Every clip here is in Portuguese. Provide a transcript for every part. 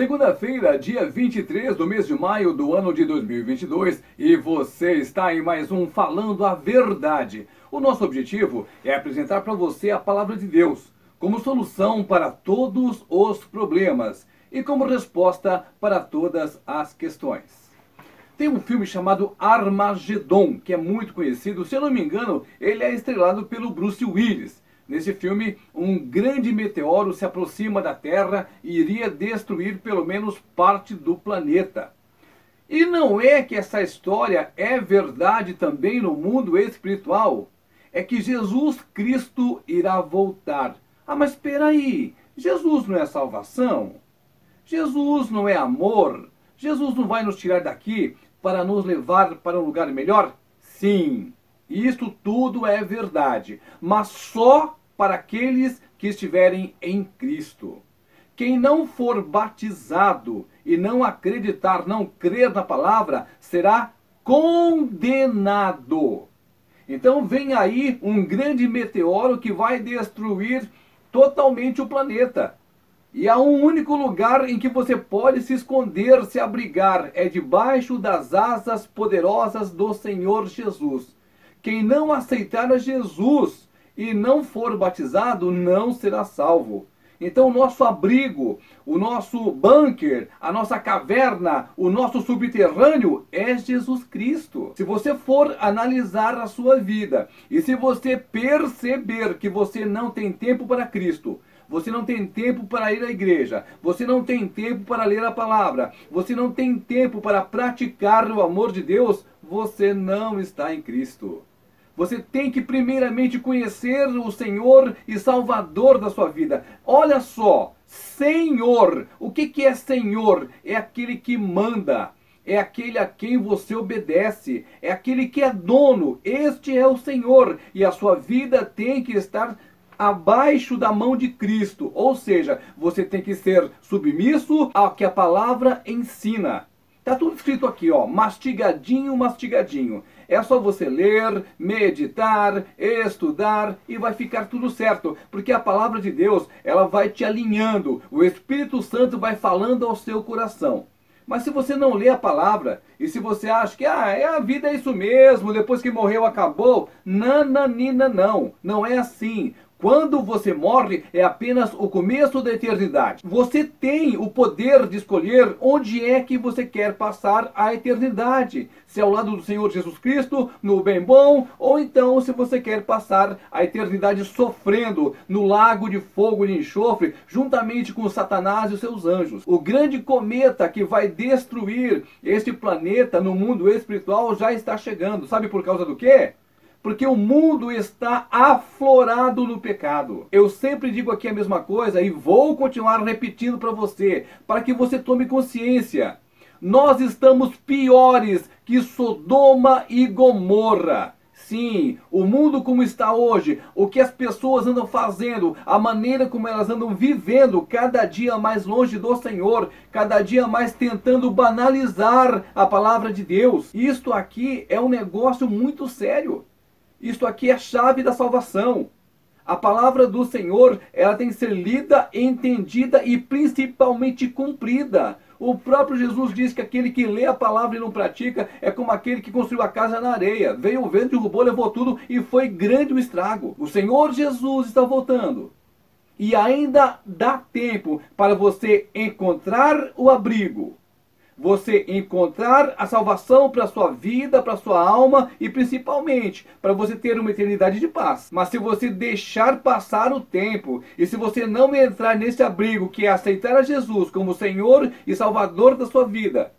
Segunda-feira, dia 23 do mês de maio do ano de 2022, e você está em mais um Falando a Verdade. O nosso objetivo é apresentar para você a palavra de Deus como solução para todos os problemas e como resposta para todas as questões. Tem um filme chamado Armagedon, que é muito conhecido. Se eu não me engano, ele é estrelado pelo Bruce Willis. Nesse filme, um grande meteoro se aproxima da Terra e iria destruir pelo menos parte do planeta. E não é que essa história é verdade também no mundo espiritual? É que Jesus Cristo irá voltar. Ah, mas espera aí, Jesus não é salvação? Jesus não é amor? Jesus não vai nos tirar daqui para nos levar para um lugar melhor? Sim, isto tudo é verdade, mas só para aqueles que estiverem em Cristo. Quem não for batizado e não acreditar, não crer na palavra, será condenado. Então vem aí um grande meteoro que vai destruir totalmente o planeta. E há um único lugar em que você pode se esconder, se abrigar, é debaixo das asas poderosas do Senhor Jesus. Quem não aceitar a Jesus e não for batizado não será salvo. Então, o nosso abrigo, o nosso bunker, a nossa caverna, o nosso subterrâneo é Jesus Cristo. Se você for analisar a sua vida e se você perceber que você não tem tempo para Cristo, você não tem tempo para ir à igreja, você não tem tempo para ler a palavra, você não tem tempo para praticar o amor de Deus, você não está em Cristo. Você tem que primeiramente conhecer o Senhor e Salvador da sua vida. Olha só, Senhor. O que, que é Senhor? É aquele que manda. É aquele a quem você obedece. É aquele que é dono. Este é o Senhor. E a sua vida tem que estar abaixo da mão de Cristo. Ou seja, você tem que ser submisso ao que a palavra ensina. Está tudo escrito aqui, ó, mastigadinho, mastigadinho. É só você ler, meditar, estudar e vai ficar tudo certo, porque a palavra de Deus, ela vai te alinhando. O Espírito Santo vai falando ao seu coração. Mas se você não lê a palavra, e se você acha que ah, é a vida é isso mesmo, depois que morreu acabou, nananina não, não é assim. Quando você morre, é apenas o começo da eternidade. Você tem o poder de escolher onde é que você quer passar a eternidade. Se é ao lado do Senhor Jesus Cristo, no bem bom, ou então se você quer passar a eternidade sofrendo no lago de fogo e enxofre, juntamente com Satanás e os seus anjos. O grande cometa que vai destruir este planeta no mundo espiritual já está chegando. Sabe por causa do quê? Porque o mundo está aflorado no pecado. Eu sempre digo aqui a mesma coisa e vou continuar repetindo para você, para que você tome consciência. Nós estamos piores que Sodoma e Gomorra. Sim, o mundo como está hoje, o que as pessoas andam fazendo, a maneira como elas andam vivendo, cada dia mais longe do Senhor, cada dia mais tentando banalizar a palavra de Deus. Isto aqui é um negócio muito sério. Isto aqui é a chave da salvação. A palavra do Senhor, ela tem que ser lida, entendida e principalmente cumprida. O próprio Jesus diz que aquele que lê a palavra e não pratica é como aquele que construiu a casa na areia. Veio o vento, derrubou, levou tudo e foi grande o estrago. O Senhor Jesus está voltando. E ainda dá tempo para você encontrar o abrigo, você encontrar a salvação para sua vida, para sua alma e principalmente para você ter uma eternidade de paz. Mas se você deixar passar o tempo e se você não entrar nesse abrigo que é aceitar a Jesus como Senhor e Salvador da sua vida,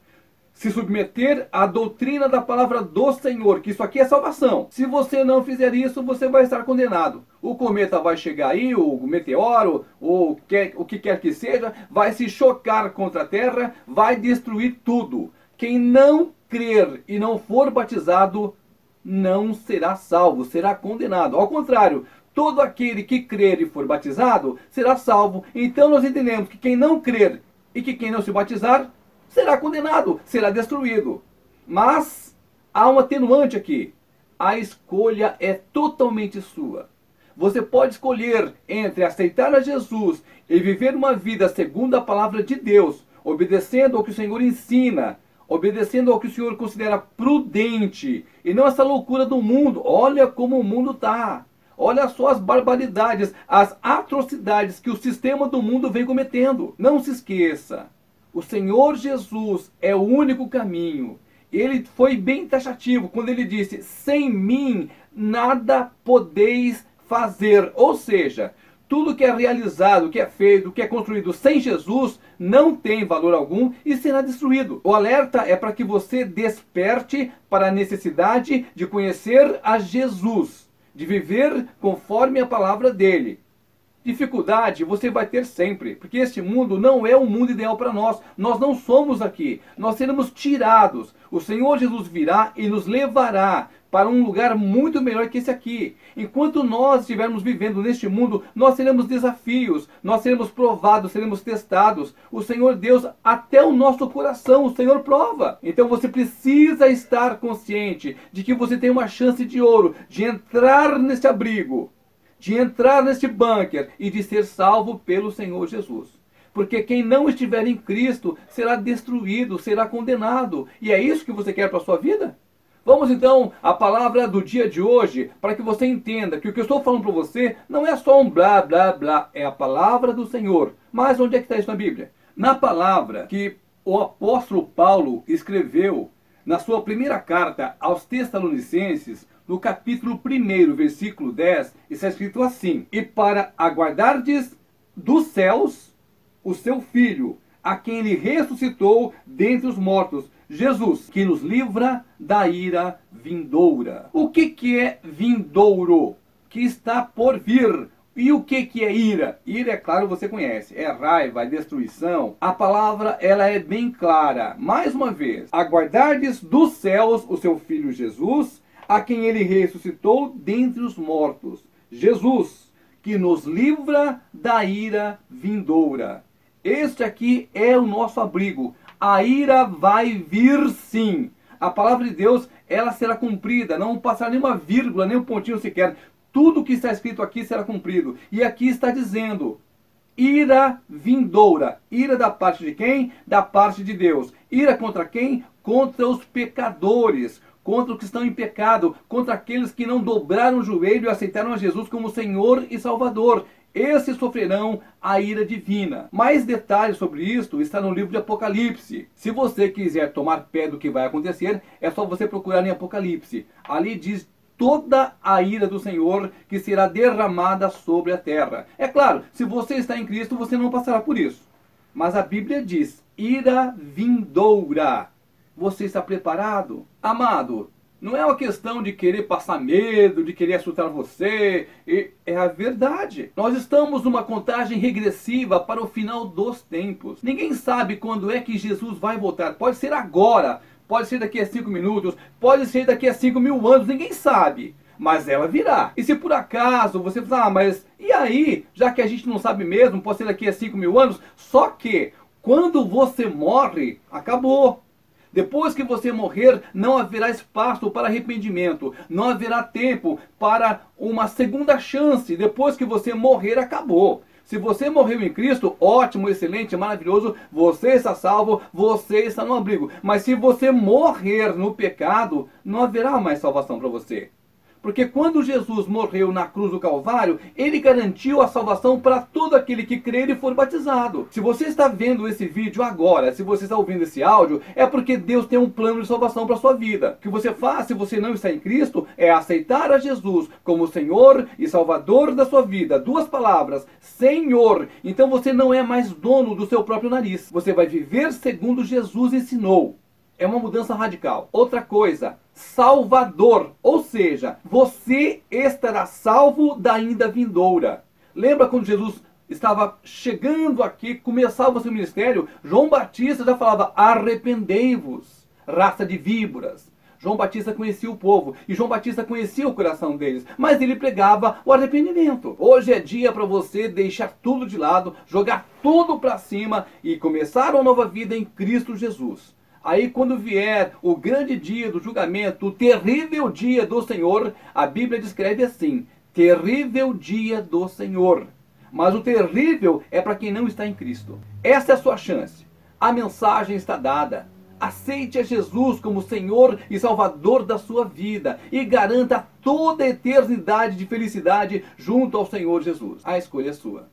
se submeter à doutrina da palavra do Senhor, que isso aqui é salvação. Se você não fizer isso, você vai estar condenado. O cometa vai chegar aí, o meteoro, ou o que quer que seja, vai se chocar contra a terra, vai destruir tudo. Quem não crer e não for batizado não será salvo, será condenado. Ao contrário, todo aquele que crer e for batizado será salvo. Então nós entendemos que quem não crer e que quem não se batizar será condenado, será destruído. Mas há um atenuante aqui. A escolha é totalmente sua. Você pode escolher entre aceitar a Jesus e viver uma vida segundo a palavra de Deus, obedecendo ao que o Senhor ensina, obedecendo ao que o Senhor considera prudente, e não essa loucura do mundo. Olha como o mundo está. Olha só as barbaridades, as atrocidades que o sistema do mundo vem cometendo. Não se esqueça, o Senhor Jesus é o único caminho. Ele foi bem taxativo quando ele disse: Sem mim nada podeis fazer. Ou seja, tudo que é realizado, que é feito, que é construído sem Jesus não tem valor algum e será destruído. O alerta é para que você desperte para a necessidade de conhecer a Jesus, de viver conforme a palavra dele. Dificuldade você vai ter sempre, porque este mundo não é o mundo ideal para nós. Nós não somos aqui. Nós seremos tirados. O Senhor Jesus virá e nos levará para um lugar muito melhor que esse aqui. Enquanto nós estivermos vivendo neste mundo, nós teremos desafios, nós seremos provados, seremos testados. O Senhor Deus, até o nosso coração, o Senhor prova. Então você precisa estar consciente de que você tem uma chance de ouro de entrar neste abrigo de entrar neste bunker e de ser salvo pelo Senhor Jesus. Porque quem não estiver em Cristo será destruído, será condenado. E é isso que você quer para a sua vida? Vamos então à palavra do dia de hoje, para que você entenda que o que eu estou falando para você não é só um blá blá blá, é a palavra do Senhor. Mas onde é que está isso na Bíblia? Na palavra que o apóstolo Paulo escreveu na sua primeira carta aos Tessalonicenses, no capítulo 1, versículo 10, está escrito assim: E para aguardardes dos céus o seu filho, a quem ele ressuscitou dentre os mortos, Jesus, que nos livra da ira vindoura. O que, que é vindouro? Que está por vir. E o que, que é ira? Ira, é claro, você conhece. É raiva, é destruição. A palavra, ela é bem clara. Mais uma vez, aguardardes dos céus o seu Filho Jesus, a quem ele ressuscitou dentre os mortos. Jesus, que nos livra da ira vindoura. Este aqui é o nosso abrigo. A ira vai vir sim. A palavra de Deus, ela será cumprida, não passará nenhuma vírgula, nem um pontinho sequer. Tudo que está escrito aqui será cumprido. E aqui está dizendo: ira vindoura. Ira da parte de quem? Da parte de Deus. Ira contra quem? Contra os pecadores contra os que estão em pecado, contra aqueles que não dobraram o joelho e aceitaram a Jesus como Senhor e Salvador. Esses sofrerão a ira divina. Mais detalhes sobre isto está no livro de Apocalipse. Se você quiser tomar pé do que vai acontecer, é só você procurar em Apocalipse. Ali diz toda a ira do Senhor que será derramada sobre a terra. É claro, se você está em Cristo, você não passará por isso. Mas a Bíblia diz: ira vindoura. Você está preparado? Amado, não é uma questão de querer passar medo, de querer assustar você. É a verdade. Nós estamos numa contagem regressiva para o final dos tempos. Ninguém sabe quando é que Jesus vai voltar. Pode ser agora, pode ser daqui a cinco minutos, pode ser daqui a cinco mil anos. Ninguém sabe. Mas ela virá. E se por acaso você falar, ah, mas e aí? Já que a gente não sabe mesmo, pode ser daqui a cinco mil anos. Só que quando você morre, acabou. Depois que você morrer, não haverá espaço para arrependimento, não haverá tempo para uma segunda chance. Depois que você morrer, acabou. Se você morreu em Cristo, ótimo, excelente, maravilhoso, você está salvo, você está no abrigo. Mas se você morrer no pecado, não haverá mais salvação para você. Porque quando Jesus morreu na cruz do Calvário, ele garantiu a salvação para todo aquele que crer e for batizado. Se você está vendo esse vídeo agora, se você está ouvindo esse áudio, é porque Deus tem um plano de salvação para sua vida. O que você faz se você não está em Cristo é aceitar a Jesus como Senhor e Salvador da sua vida. Duas palavras: Senhor. Então você não é mais dono do seu próprio nariz. Você vai viver segundo Jesus ensinou. É uma mudança radical. Outra coisa, Salvador, ou seja, você estará salvo da ainda vindoura. Lembra quando Jesus estava chegando aqui, começava o seu ministério, João Batista já falava: arrependei-vos, raça de víboras. João Batista conhecia o povo e João Batista conhecia o coração deles, mas ele pregava o arrependimento. Hoje é dia para você deixar tudo de lado, jogar tudo para cima e começar uma nova vida em Cristo Jesus. Aí, quando vier o grande dia do julgamento, o terrível dia do Senhor, a Bíblia descreve assim: terrível dia do Senhor. Mas o terrível é para quem não está em Cristo. Essa é a sua chance. A mensagem está dada. Aceite a Jesus como Senhor e Salvador da sua vida e garanta toda a eternidade de felicidade junto ao Senhor Jesus. A escolha é sua.